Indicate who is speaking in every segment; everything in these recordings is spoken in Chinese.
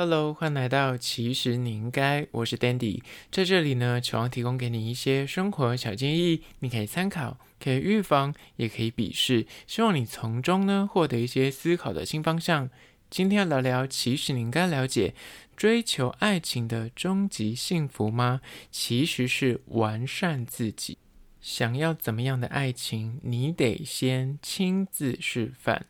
Speaker 1: Hello，欢迎来到其实你应该，我是 Dandy，在这里呢，希望提供给你一些生活小建议，你可以参考，可以预防，也可以鄙视，希望你从中呢获得一些思考的新方向。今天要聊聊，其实你应该了解，追求爱情的终极幸福吗？其实是完善自己。想要怎么样的爱情，你得先亲自示范。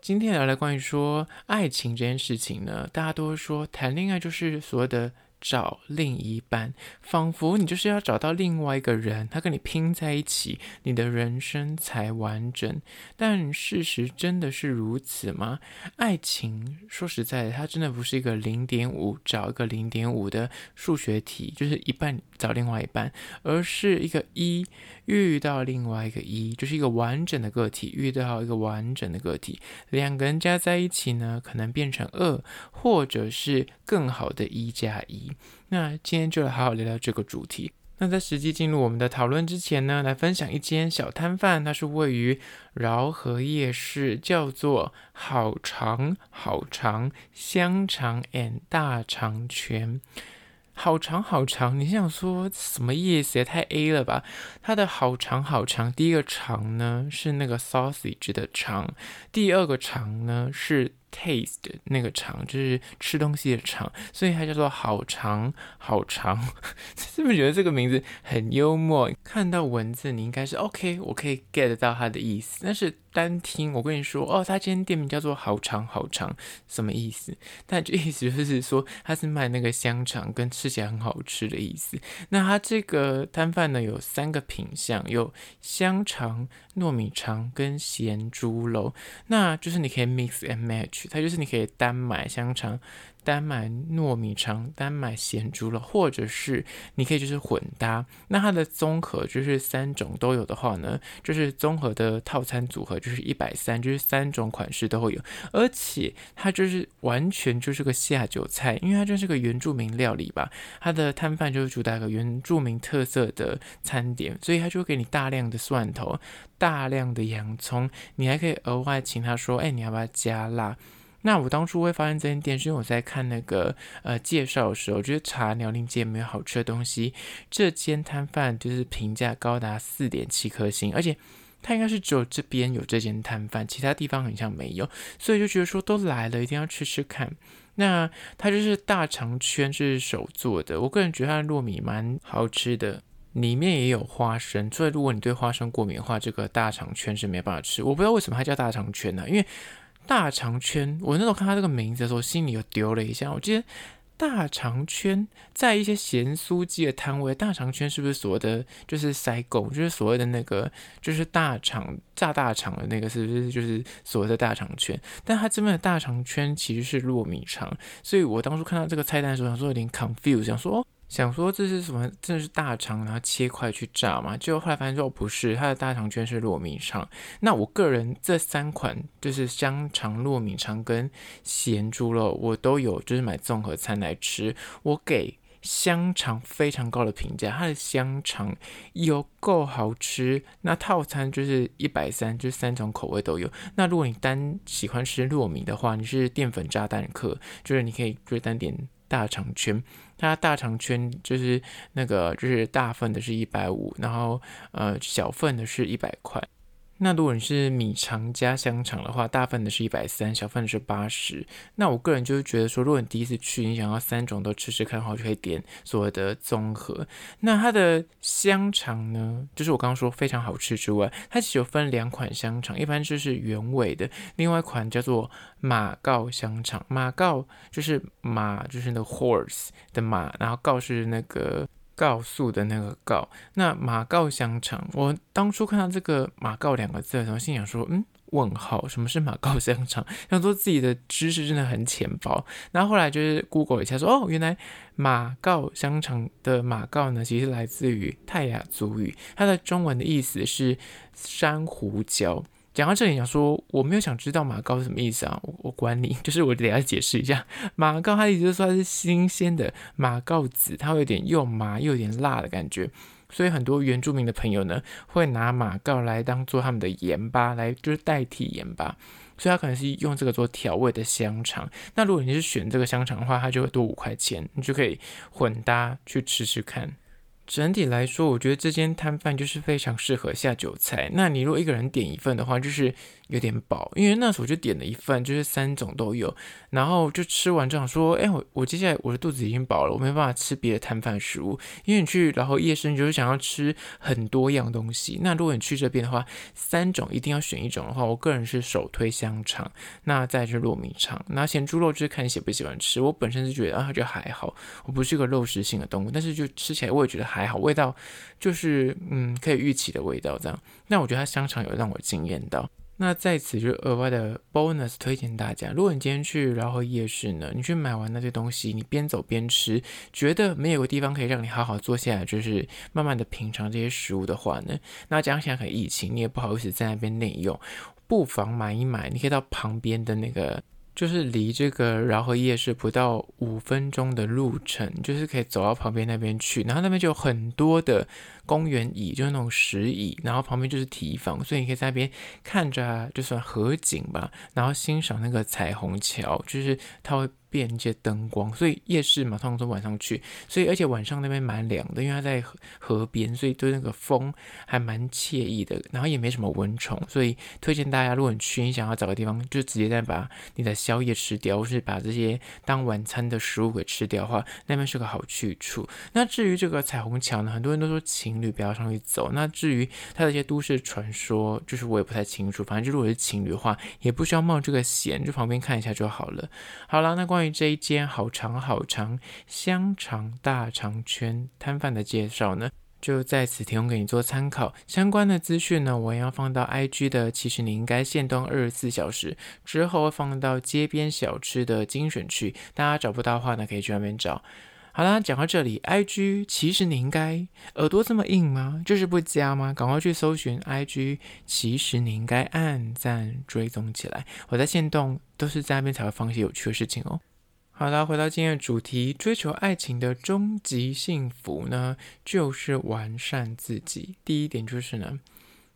Speaker 1: 今天聊聊关于说爱情这件事情呢，大家都说谈恋爱就是所谓的。找另一半，仿佛你就是要找到另外一个人，他跟你拼在一起，你的人生才完整。但事实真的是如此吗？爱情说实在的，它真的不是一个零点五找一个零点五的数学题，就是一半找另外一半，而是一个一遇到另外一个一，就是一个完整的个体遇到一个完整的个体，两个人加在一起呢，可能变成二，或者是更好的一加一。那今天就来好好聊聊这个主题。那在实际进入我们的讨论之前呢，来分享一间小摊贩，它是位于饶河夜市，叫做好肠好肠香肠 and 大肠圈。好长好长，你想说什么意思？也太 A 了吧！它的好长好长，第一个长呢是那个 sausage 的长，第二个长呢是。Taste 那个肠就是吃东西的肠，所以它叫做好肠好肠，是不是觉得这个名字很幽默？看到文字你应该是 OK，我可以 get 到它的意思，但是。单听我跟你说哦，他今天店名叫做好肠好肠，什么意思？但这意思就是说他是卖那个香肠，跟吃起来很好吃的意思。那它这个摊贩呢，有三个品项，有香肠、糯米肠跟咸猪肉，那就是你可以 mix and match，它就是你可以单买香肠。单买糯米肠，单买咸猪肉，或者是你可以就是混搭。那它的综合就是三种都有的话呢，就是综合的套餐组合就是一百三，就是三种款式都会有。而且它就是完全就是个下酒菜，因为它就是个原住民料理吧。它的摊贩就是主打个原住民特色的餐点，所以它就会给你大量的蒜头、大量的洋葱，你还可以额外请他说，哎，你要不要加辣？那我当初会发现这间店，是因为我在看那个呃介绍的时候，我觉得查辽宁街没有好吃的东西。这间摊贩就是评价高达四点七颗星，而且它应该是只有这边有这间摊贩，其他地方好像没有，所以就觉得说都来了，一定要吃吃看。那它就是大肠圈是手做的，我个人觉得它的糯米蛮好吃的，里面也有花生，所以如果你对花生过敏的话，这个大肠圈是没办法吃。我不知道为什么它叫大肠圈呢？因为大肠圈，我那时候看他这个名字的时候，心里又丢了一下。我记得大肠圈在一些咸酥鸡的摊位，大肠圈是不是所谓的就是塞狗，就是所谓的那个就是大肠炸大肠的那个，是不是就是所谓的大肠圈？但他这边的大肠圈其实是糯米肠，所以我当初看到这个菜单的时候，想说有点 confuse，想说。想说这是什么？这是大肠，然后切块去炸嘛？结果后来发现说不是，它的大肠居然是糯米肠。那我个人这三款就是香肠、糯米肠跟咸猪肉，我都有，就是买综合餐来吃。我给香肠非常高的评价，它的香肠有够好吃。那套餐就是一百三，就是三种口味都有。那如果你单喜欢吃糯米的话，你是淀粉炸弹客，就是你可以就是单点。大肠圈，它大肠圈就是那个，就是大份的是一百五，然后呃小份的是一百块。那如果你是米肠加香肠的话，大份的是一百三，小份的是八十。那我个人就是觉得说，如果你第一次去，你想要三种都吃吃看的话，就可以点所谓的综合。那它的香肠呢，就是我刚刚说非常好吃之外，它其实有分两款香肠，一般就是原味的，另外一款叫做马告香肠。马告就是马，就是那个 horse 的马，然后告是那个。告诉的那个告，那马告香肠，我当初看到这个马告两个字的时候，心想说，嗯，问号，什么是马告香肠？想说自己的知识真的很浅薄。然后后来就是 Google 一下说，哦，原来马告香肠的马告呢，其实来自于泰雅族语，它的中文的意思是珊瑚礁。讲到这里，想说我没有想知道马告是什么意思啊，我我管你，就是我等下解释一下马告，它意思就是说它是新鲜的马告子，它会有点又麻又有点辣的感觉，所以很多原住民的朋友呢会拿马告来当做他们的盐巴，来就是代替盐巴。所以它可能是用这个做调味的香肠。那如果你是选这个香肠的话，它就会多五块钱，你就可以混搭去吃吃看。整体来说，我觉得这间摊贩就是非常适合下酒菜。那你如果一个人点一份的话，就是。有点饱，因为那时候我就点了一份，就是三种都有，然后就吃完这样说，哎，我我接下来我的肚子已经饱了，我没办法吃别的摊贩食物，因为你去然后夜市你就是想要吃很多样东西，那如果你去这边的话，三种一定要选一种的话，我个人是首推香肠，那再是糯米肠，那咸猪肉就是看你喜不喜欢吃，我本身是觉得啊，就还好，我不是一个肉食性的动物，但是就吃起来我也觉得还好，味道就是嗯可以预期的味道这样，那我觉得它香肠有让我惊艳到。那在此就额外的 bonus 推荐大家，如果你今天去饶河夜市呢，你去买完那些东西，你边走边吃，觉得没有个地方可以让你好好坐下来，就是慢慢的品尝这些食物的话呢，那加上现在很疫情，你也不好意思在那边内用，不妨买一买，你可以到旁边的那个，就是离这个饶河夜市不到五分钟的路程，就是可以走到旁边那边去，然后那边就有很多的。公园椅就是那种石椅，然后旁边就是提防，所以你可以在那边看着，就算河景吧，然后欣赏那个彩虹桥，就是它会变一些灯光，所以夜市嘛，通常都晚上去，所以而且晚上那边蛮凉的，因为它在河边，所以对那个风还蛮惬意的，然后也没什么蚊虫，所以推荐大家，如果你去，你想要找个地方，就直接再把你的宵夜吃掉，或是把这些当晚餐的食物给吃掉的话，那边是个好去处。那至于这个彩虹桥呢，很多人都说晴。情侣不要上去走。那至于它的一些都市传说，就是我也不太清楚。反正就如果是情侣的话，也不需要冒这个险，就旁边看一下就好了。好了，那关于这一间好长好长香肠大肠圈摊贩的介绍呢，就在此提供给你做参考。相关的资讯呢，我要放到 IG 的，其实你应该限动二十四小时之后放到街边小吃的精选区，大家找不到的话呢，可以去那边找。好啦，讲到这里，IG 其实你应该耳朵这么硬吗？就是不加吗？赶快去搜寻 IG，其实你应该按赞追踪起来。我在线动都是在那边才会放一些有趣的事情哦。好啦，回到今天的主题，追求爱情的终极幸福呢，就是完善自己。第一点就是呢，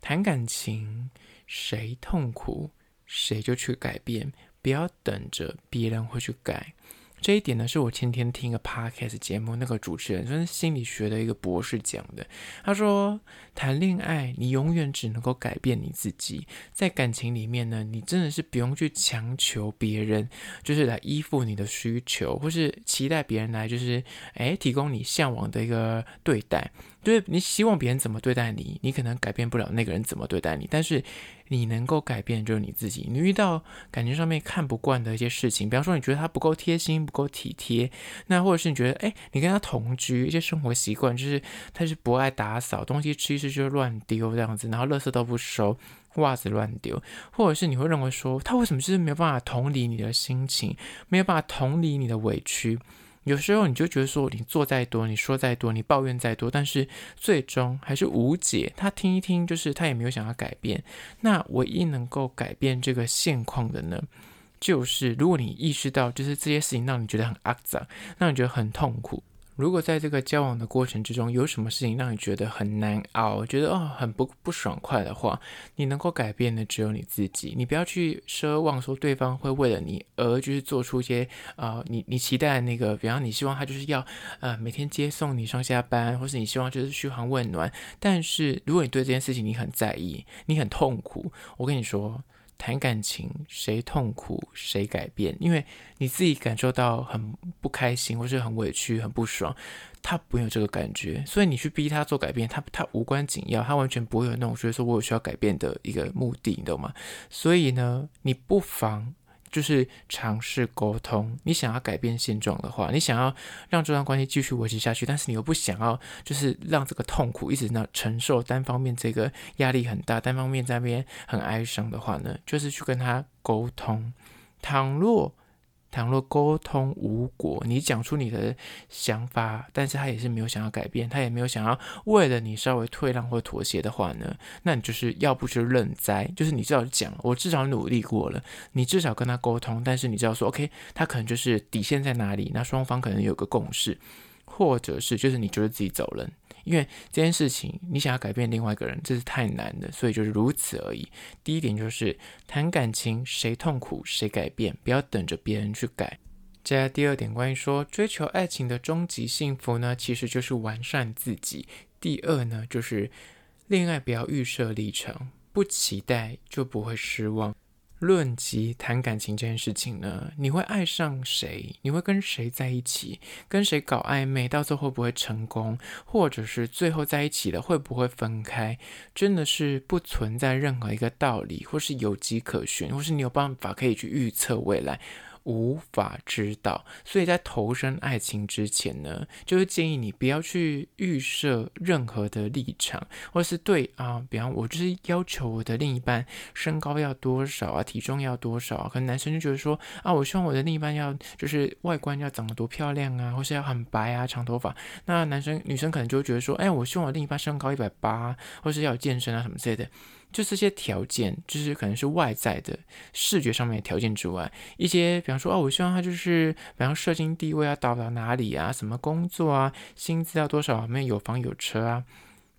Speaker 1: 谈感情，谁痛苦谁就去改变，不要等着别人会去改。这一点呢，是我前天听一个 podcast 节目，那个主持人就是心理学的一个博士讲的。他说，谈恋爱你永远只能够改变你自己，在感情里面呢，你真的是不用去强求别人，就是来依附你的需求，或是期待别人来就是诶提供你向往的一个对待。就是你希望别人怎么对待你，你可能改变不了那个人怎么对待你，但是你能够改变就是你自己。你遇到感情上面看不惯的一些事情，比方说你觉得他不够贴心、不够体贴，那或者是你觉得诶，你跟他同居一些生活习惯，就是他是不爱打扫，东西吃一吃就乱丢这样子，然后垃圾都不收，袜子乱丢，或者是你会认为说他为什么就是没有办法同理你的心情，没有办法同理你的委屈。有时候你就觉得说，你做再多，你说再多，你抱怨再多，但是最终还是无解。他听一听，就是他也没有想要改变。那唯一能够改变这个现况的呢，就是如果你意识到，就是这些事情让你觉得很肮脏，让你觉得很痛苦。如果在这个交往的过程之中，有什么事情让你觉得很难熬，觉得哦很不不爽快的话，你能够改变的只有你自己。你不要去奢望说对方会为了你而就是做出一些啊、你你期待的那个，比方你希望他就是要呃每天接送你上下班，或是你希望就是嘘寒问暖。但是如果你对这件事情你很在意，你很痛苦，我跟你说。谈感情，谁痛苦谁改变，因为你自己感受到很不开心，或是很委屈、很不爽，他不会有这个感觉，所以你去逼他做改变，他他无关紧要，他完全不会有那种觉得说我有需要改变的一个目的，你懂吗？所以呢，你不妨。就是尝试沟通，你想要改变现状的话，你想要让这段关系继续维持下去，但是你又不想要，就是让这个痛苦一直那承受，单方面这个压力很大，单方面在那边很哀伤的话呢，就是去跟他沟通。倘若倘若沟通无果，你讲出你的想法，但是他也是没有想要改变，他也没有想要为了你稍微退让或妥协的话呢，那你就是要不就认栽，就是你至少讲，我至少努力过了，你至少跟他沟通，但是你知道说，OK，他可能就是底线在哪里，那双方可能有个共识，或者是就是你觉得自己走人。因为这件事情你想要改变另外一个人，这是太难了，所以就是如此而已。第一点就是谈感情，谁痛苦谁改变，不要等着别人去改。接下来第二点，关于说追求爱情的终极幸福呢，其实就是完善自己。第二呢，就是恋爱不要预设立场，不期待就不会失望。论及谈感情这件事情呢，你会爱上谁？你会跟谁在一起？跟谁搞暧昧？到最后会不会成功？或者是最后在一起了会不会分开？真的是不存在任何一个道理，或是有迹可循，或是你有办法可以去预测未来。无法知道，所以在投身爱情之前呢，就是建议你不要去预设任何的立场，或是对啊，比方我就是要求我的另一半身高要多少啊，体重要多少，可能男生就觉得说啊，我希望我的另一半要就是外观要长得多漂亮啊，或是要很白啊，长头发。那男生女生可能就会觉得说，哎，我希望我另一半身高一百八，或是要健身啊什么之类的。就这些条件，就是可能是外在的视觉上面的条件之外，一些比方说，哦，我希望他就是，比方说社经地位啊到到哪里啊，什么工作啊，薪资要多少，没有有房有车啊，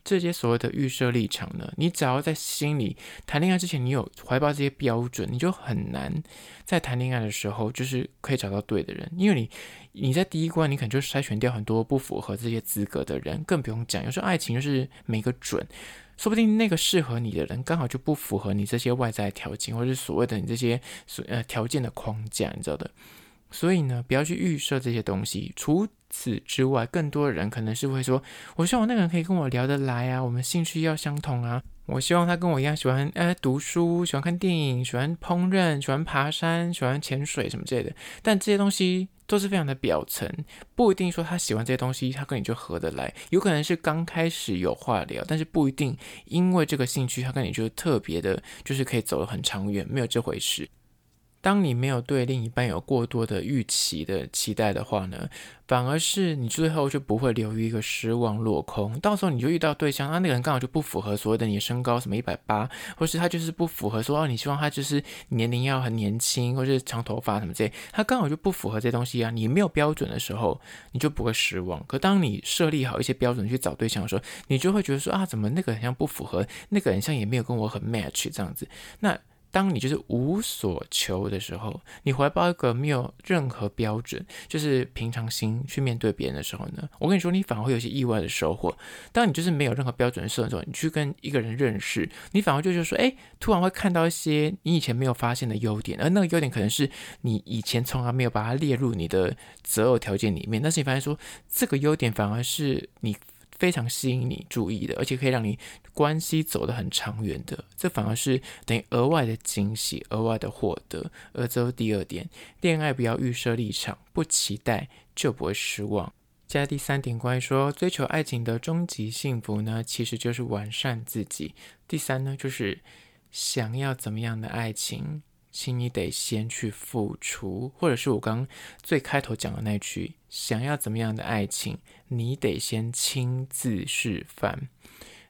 Speaker 1: 这些所谓的预设立场呢，你只要在心里谈恋爱之前，你有怀抱这些标准，你就很难在谈恋爱的时候就是可以找到对的人，因为你你在第一关，你可能就筛选掉很多不符合这些资格的人，更不用讲，有时候爱情就是没个准。说不定那个适合你的人刚好就不符合你这些外在条件，或者是所谓的你这些所呃条件的框架，你知道的。所以呢，不要去预设这些东西。除此之外，更多的人可能是会说：“我希望那个人可以跟我聊得来啊，我们兴趣要相同啊。我希望他跟我一样喜欢呃读书，喜欢看电影，喜欢烹饪，喜欢爬山，喜欢潜水什么之类的。”但这些东西。都是非常的表层，不一定说他喜欢这些东西，他跟你就合得来。有可能是刚开始有话聊，但是不一定因为这个兴趣，他跟你就特别的，就是可以走得很长远，没有这回事。当你没有对另一半有过多的预期的期待的话呢，反而是你最后就不会留于一个失望落空。到时候你就遇到对象，那那个人刚好就不符合所谓的你身高什么一百八，或是他就是不符合说哦，你希望他就是年龄要很年轻，或是长头发什么之类，他刚好就不符合这东西啊。你没有标准的时候，你就不会失望。可当你设立好一些标准去找对象的时候，你就会觉得说啊，怎么那个人像不符合，那个人像也没有跟我很 match 这样子，那。当你就是无所求的时候，你怀抱一个没有任何标准，就是平常心去面对别人的时候呢，我跟你说，你反而会有些意外的收获。当你就是没有任何标准的时候，你去跟一个人认识，你反而就是说，哎，突然会看到一些你以前没有发现的优点，而那个优点可能是你以前从来没有把它列入你的择偶条件里面，但是你发现说，这个优点反而是你。非常吸引你注意的，而且可以让你关系走得很长远的，这反而是等于额外的惊喜、额外的获得。而这是第二点，恋爱不要预设立场，不期待就不会失望。接下来第三点，关于说追求爱情的终极幸福呢，其实就是完善自己。第三呢，就是想要怎么样的爱情。请你得先去付出，或者是我刚最开头讲的那句：想要怎么样的爱情，你得先亲自示范。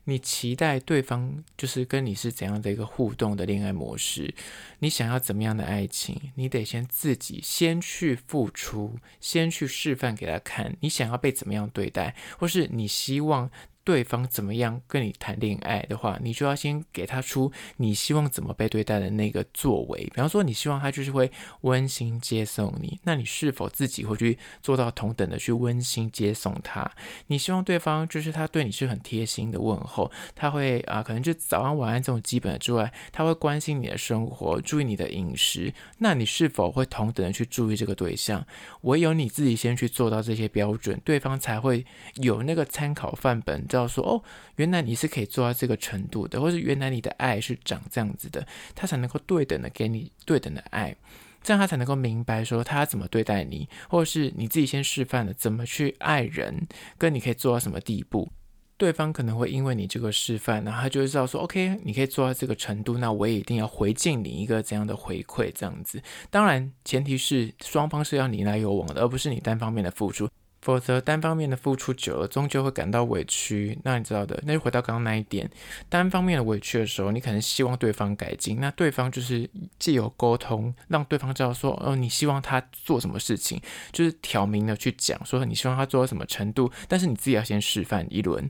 Speaker 1: 你期待对方就是跟你是怎样的一个互动的恋爱模式？你想要怎么样的爱情，你得先自己先去付出，先去示范给他看。你想要被怎么样对待，或是你希望。对方怎么样跟你谈恋爱的话，你就要先给他出你希望怎么被对待的那个作为。比方说，你希望他就是会温馨接送你，那你是否自己会去做到同等的去温馨接送他？你希望对方就是他对你是很贴心的问候，他会啊，可能就早安晚安这种基本的之外，他会关心你的生活，注意你的饮食。那你是否会同等的去注意这个对象？唯有你自己先去做到这些标准，对方才会有那个参考范本。知道说哦，原来你是可以做到这个程度的，或是原来你的爱是长这样子的，他才能够对等的给你对等的爱，这样他才能够明白说他怎么对待你，或者是你自己先示范了怎么去爱人，跟你可以做到什么地步，对方可能会因为你这个示范，然后他就会知道说，OK，你可以做到这个程度，那我也一定要回敬你一个怎样的回馈，这样子。当然，前提是双方是要你来有往的，而不是你单方面的付出。否则单方面的付出久了，终究会感到委屈。那你知道的，那就回到刚刚那一点，单方面的委屈的时候，你可能希望对方改进，那对方就是借由沟通，让对方知道说，哦，你希望他做什么事情，就是挑明的去讲，说你希望他做到什么程度，但是你自己要先示范一轮。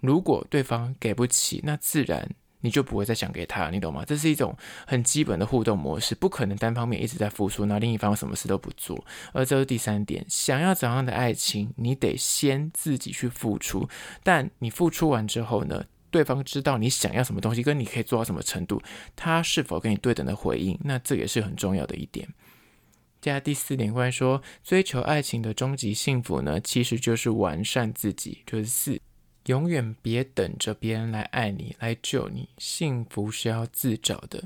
Speaker 1: 如果对方给不起，那自然。你就不会再想给他，你懂吗？这是一种很基本的互动模式，不可能单方面一直在付出，那另一方什么事都不做。而这是第三点，想要怎样的爱情，你得先自己去付出。但你付出完之后呢，对方知道你想要什么东西，跟你可以做到什么程度，他是否跟你对等的回应，那这也是很重要的一点。接下来第四点，关于说追求爱情的终极幸福呢，其实就是完善自己，就是四。永远别等着别人来爱你、来救你，幸福是要自找的。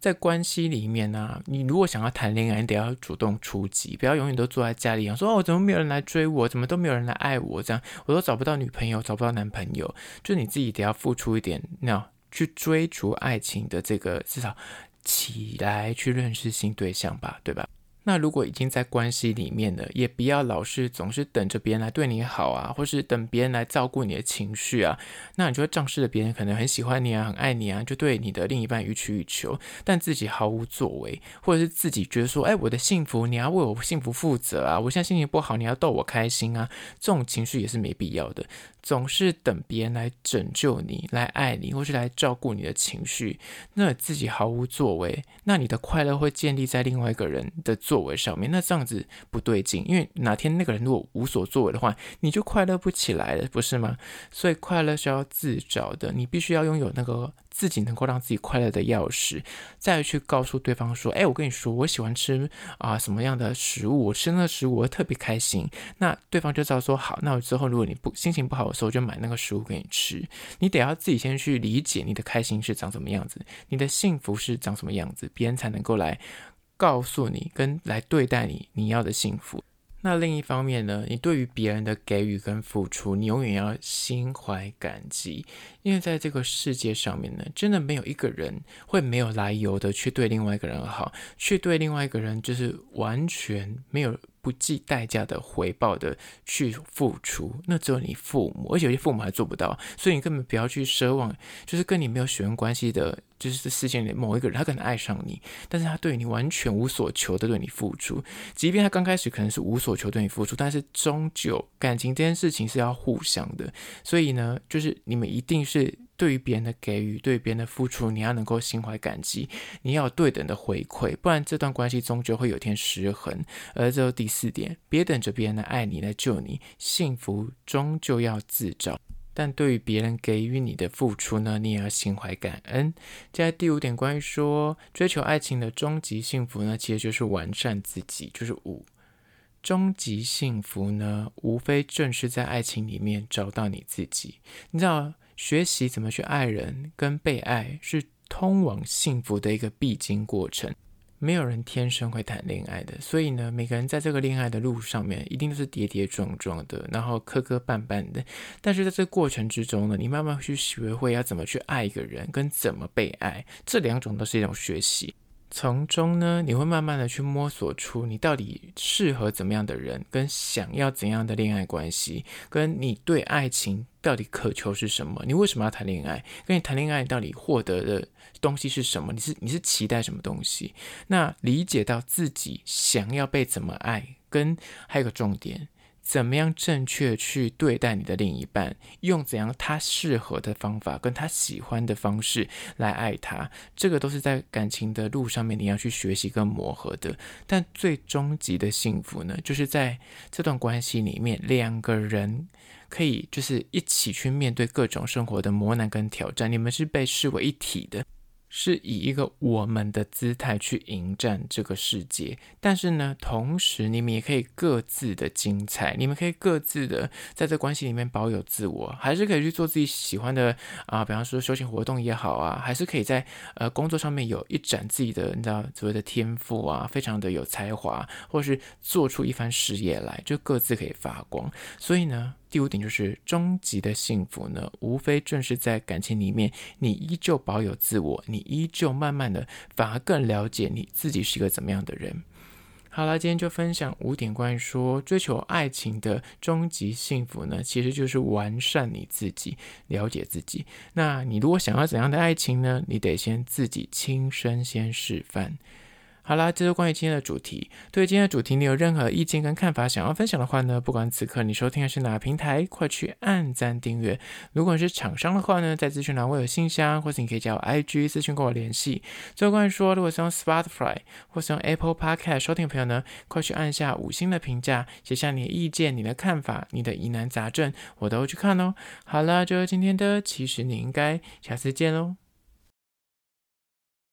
Speaker 1: 在关系里面呢、啊，你如果想要谈恋爱，你得要主动出击，不要永远都坐在家里，想说哦，怎么没有人来追我，怎么都没有人来爱我，这样我都找不到女朋友，找不到男朋友，就你自己得要付出一点，那去追逐爱情的这个，至少起来去认识新对象吧，对吧？那如果已经在关系里面了，也不要老是总是等着别人来对你好啊，或是等别人来照顾你的情绪啊，那你就会仗势着别人可能很喜欢你啊，很爱你啊，就对你的另一半予取予求，但自己毫无作为，或者是自己觉得说，哎，我的幸福你要为我幸福负责啊，我现在心情不好，你要逗我开心啊，这种情绪也是没必要的。总是等别人来拯救你、来爱你，或是来照顾你的情绪，那自己毫无作为，那你的快乐会建立在另外一个人的作为上面，那这样子不对劲。因为哪天那个人如果无所作为的话，你就快乐不起来了，不是吗？所以快乐是要自找的，你必须要拥有那个。自己能够让自己快乐的钥匙，再去告诉对方说：“哎，我跟你说，我喜欢吃啊什么样的食物，我吃那个食物我特别开心。”那对方就知道说：“好，那我之后如果你不心情不好的时候，就买那个食物给你吃。”你得要自己先去理解你的开心是长什么样子，你的幸福是长什么样子，别人才能够来告诉你跟来对待你你要的幸福。那另一方面呢，你对于别人的给予跟付出，你永远要心怀感激，因为在这个世界上面呢，真的没有一个人会没有来由的去对另外一个人好，去对另外一个人就是完全没有。不计代价的回报的去付出，那只有你父母，而且有些父母还做不到，所以你根本不要去奢望，就是跟你没有血缘关系的，就是这世界里某一个人，他可能爱上你，但是他对你完全无所求的对你付出，即便他刚开始可能是无所求对你付出，但是终究感情这件事情是要互相的，所以呢，就是你们一定是。对于别人的给予，对别人的付出，你要能够心怀感激，你要对等的回馈，不然这段关系终究会有天失衡。而这第四点，别等着别人来爱你来救你，幸福终究要自找。但对于别人给予你的付出呢，你也要心怀感恩。接下来第五点，关于说追求爱情的终极幸福呢，其实就是完善自己，就是五。终极幸福呢，无非正是在爱情里面找到你自己。你知道。学习怎么去爱人跟被爱，是通往幸福的一个必经过程。没有人天生会谈恋爱的，所以呢，每个人在这个恋爱的路上面，一定都是跌跌撞撞的，然后磕磕绊绊的。但是在这过程之中呢，你慢慢去学会要怎么去爱一个人，跟怎么被爱，这两种都是一种学习。从中呢，你会慢慢的去摸索出你到底适合怎么样的人，跟想要怎样的恋爱关系，跟你对爱情到底渴求是什么？你为什么要谈恋爱？跟你谈恋爱到底获得的东西是什么？你是你是期待什么东西？那理解到自己想要被怎么爱，跟还有个重点。怎么样正确去对待你的另一半？用怎样他适合的方法，跟他喜欢的方式来爱他，这个都是在感情的路上面你要去学习跟磨合的。但最终极的幸福呢，就是在这段关系里面，两个人可以就是一起去面对各种生活的磨难跟挑战，你们是被视为一体的。是以一个我们的姿态去迎战这个世界，但是呢，同时你们也可以各自的精彩，你们可以各自的在这关系里面保有自我，还是可以去做自己喜欢的啊，比方说休闲活动也好啊，还是可以在呃工作上面有一展自己的你知道所谓的天赋啊，非常的有才华，或是做出一番事业来，就各自可以发光。所以呢。第五点就是终极的幸福呢，无非正是在感情里面，你依旧保有自我，你依旧慢慢的反而更了解你自己是一个怎么样的人。好了，今天就分享五点关于说追求爱情的终极幸福呢，其实就是完善你自己，了解自己。那你如果想要怎样的爱情呢？你得先自己亲身先示范。好啦，这是关于今天的主题。对今天的主题，你有任何意见跟看法想要分享的话呢？不管此刻你收听的是哪个平台，快去按赞订阅。如果是厂商的话呢，在资讯栏我有信箱，或是你可以加我 IG 私讯跟我联系。最后关于说，如果是用 Spotify 或是用 Apple Podcast 收听的朋友呢，快去按下五星的评价，写下你的意见、你的看法、你的疑难杂症，我都会去看哦。好了，就是今天的，其实你应该下次见喽。